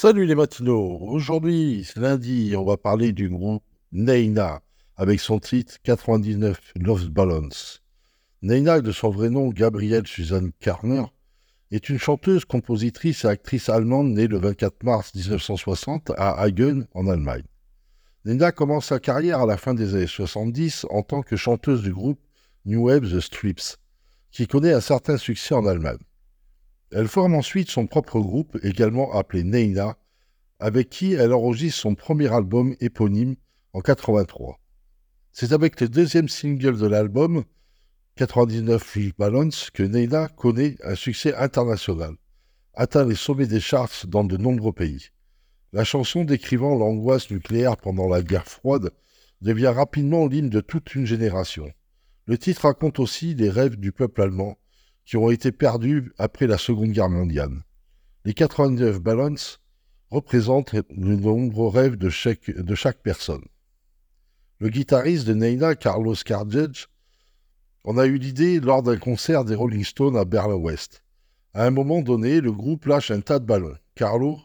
Salut les matinaux. Aujourd'hui, c'est lundi, on va parler du groupe Neina avec son titre 99 Love Balance. Neina, de son vrai nom Gabrielle Suzanne Karner, est une chanteuse, compositrice et actrice allemande née le 24 mars 1960 à Hagen, en Allemagne. Neina commence sa carrière à la fin des années 70 en tant que chanteuse du groupe New Wave The Strips, qui connaît un certain succès en Allemagne. Elle forme ensuite son propre groupe, également appelé Neina, avec qui elle enregistre son premier album éponyme en 83. C'est avec le deuxième single de l'album, 99 Free Balance, que Neina connaît un succès international, atteint les sommets des charts dans de nombreux pays. La chanson décrivant l'angoisse nucléaire pendant la guerre froide devient rapidement l'hymne de toute une génération. Le titre raconte aussi les rêves du peuple allemand qui ont été perdus après la Seconde Guerre mondiale. Les 89 Balance représentent de nombreux rêves de chaque, personne. Le guitariste de Neina, Carlos Cargege, en a eu l'idée lors d'un concert des Rolling Stones à Berlin-Ouest. À un moment donné, le groupe lâche un tas de ballons. Carlo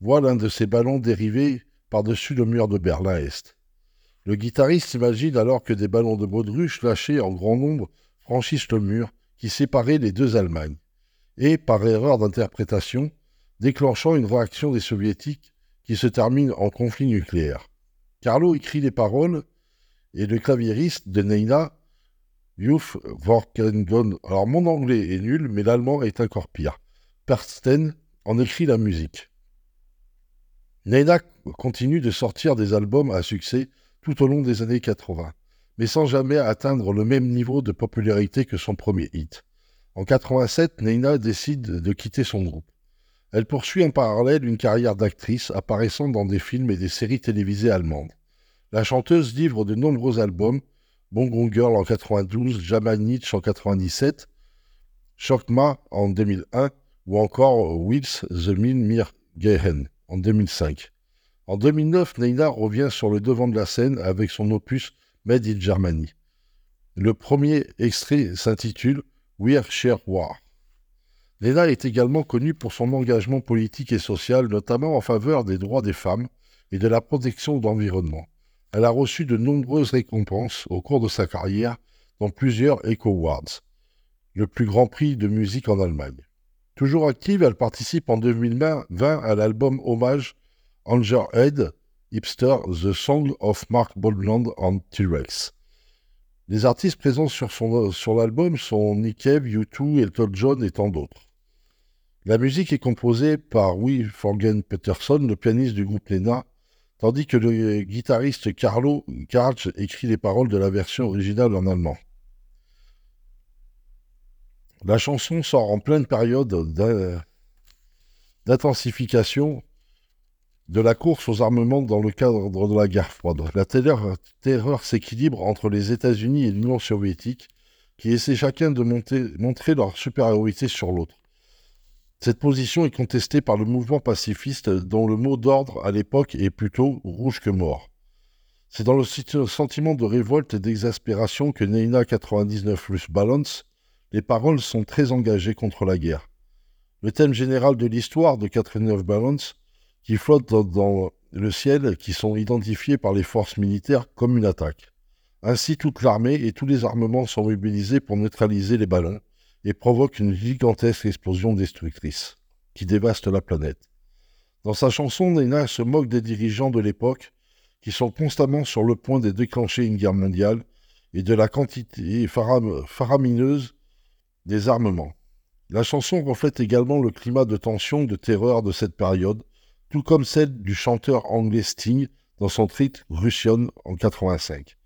voit l'un de ces ballons dériver par-dessus le mur de Berlin-Est. Le guitariste imagine alors que des ballons de baudruche lâchés en grand nombre franchissent le mur qui séparait les deux Allemagnes, et, par erreur d'interprétation, déclenchant une réaction des soviétiques qui se termine en conflit nucléaire. Carlo écrit les paroles et le claviériste de Neina, Juf Vorkengon. Alors mon anglais est nul, mais l'allemand est encore pire. Persten en écrit la musique. Neina continue de sortir des albums à succès tout au long des années 80 mais sans jamais atteindre le même niveau de popularité que son premier hit. En 87, Neina décide de quitter son groupe. Elle poursuit en parallèle une carrière d'actrice apparaissant dans des films et des séries télévisées allemandes. La chanteuse livre de nombreux albums, Bongon Girl en 92, Jamanich en 97, Schokma en 2001 ou encore Wills the Min Mir Gehen en 2005. En 2009, Neina revient sur le devant de la scène avec son opus Made in Germany. Le premier extrait s'intitule We're Share War. Lena est également connue pour son engagement politique et social, notamment en faveur des droits des femmes et de la protection de l'environnement. Elle a reçu de nombreuses récompenses au cours de sa carrière dans plusieurs Eco Awards, le plus grand prix de musique en Allemagne. Toujours active, elle participe en 2020 à l'album hommage Anger Head Hipster The Song of Mark Boldland and T-Rex. Les artistes présents sur, sur l'album sont Nick Cave, U2, Elton John et tant d'autres. La musique est composée par Will Forgen Peterson, le pianiste du groupe Lena, tandis que le guitariste Carlo Karch écrit les paroles de la version originale en allemand. La chanson sort en pleine période d'intensification de la course aux armements dans le cadre de la guerre froide. La terreur, s'équilibre entre les États-Unis et l'Union soviétique, qui essaient chacun de montrer leur supériorité sur l'autre. Cette position est contestée par le mouvement pacifiste dont le mot d'ordre à l'époque est plutôt rouge que mort. C'est dans le sentiment de révolte et d'exaspération que Neina 99 plus Balance, les paroles sont très engagées contre la guerre. Le thème général de l'histoire de 89 Balance qui flottent dans, le ciel, qui sont identifiés par les forces militaires comme une attaque. Ainsi, toute l'armée et tous les armements sont mobilisés pour neutraliser les ballons et provoquent une gigantesque explosion destructrice qui dévaste la planète. Dans sa chanson, Nena se moque des dirigeants de l'époque qui sont constamment sur le point de déclencher une guerre mondiale et de la quantité faramineuse des armements. La chanson reflète également le climat de tension, de terreur de cette période, tout comme celle du chanteur anglais Sting dans son titre Russian en 85.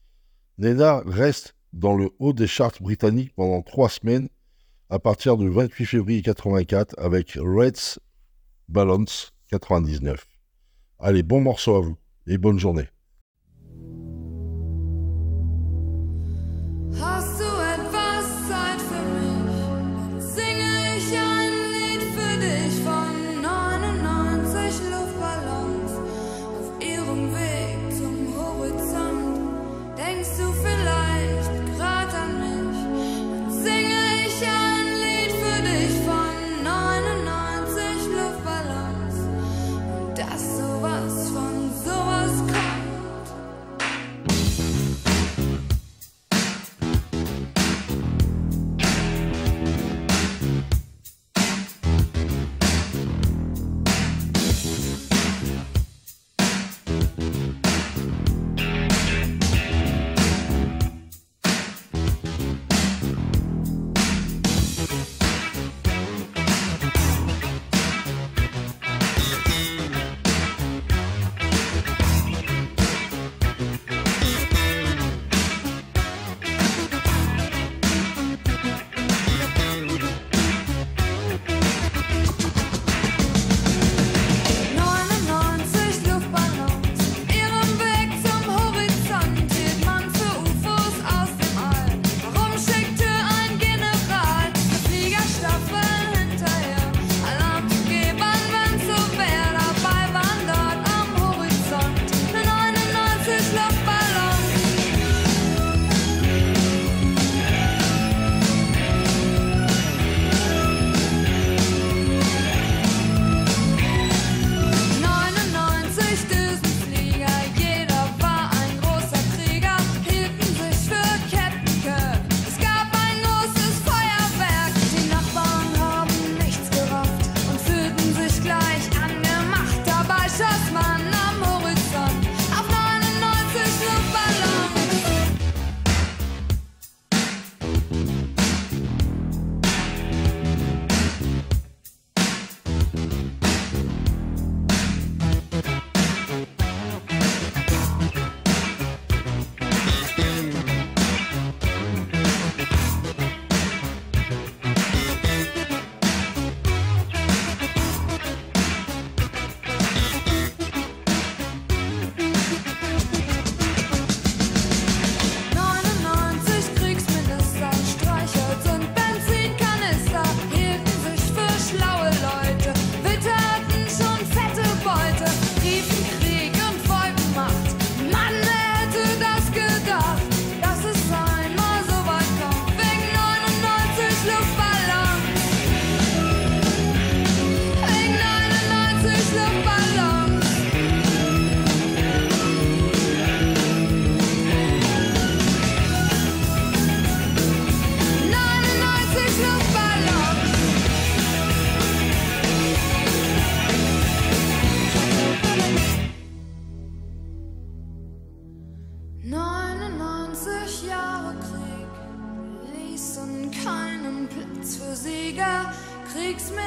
Nena reste dans le haut des charts britanniques pendant trois semaines à partir du 28 février 84 avec Reds Balance 99. Allez, bon morceau à vous et bonne journée.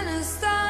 in a star.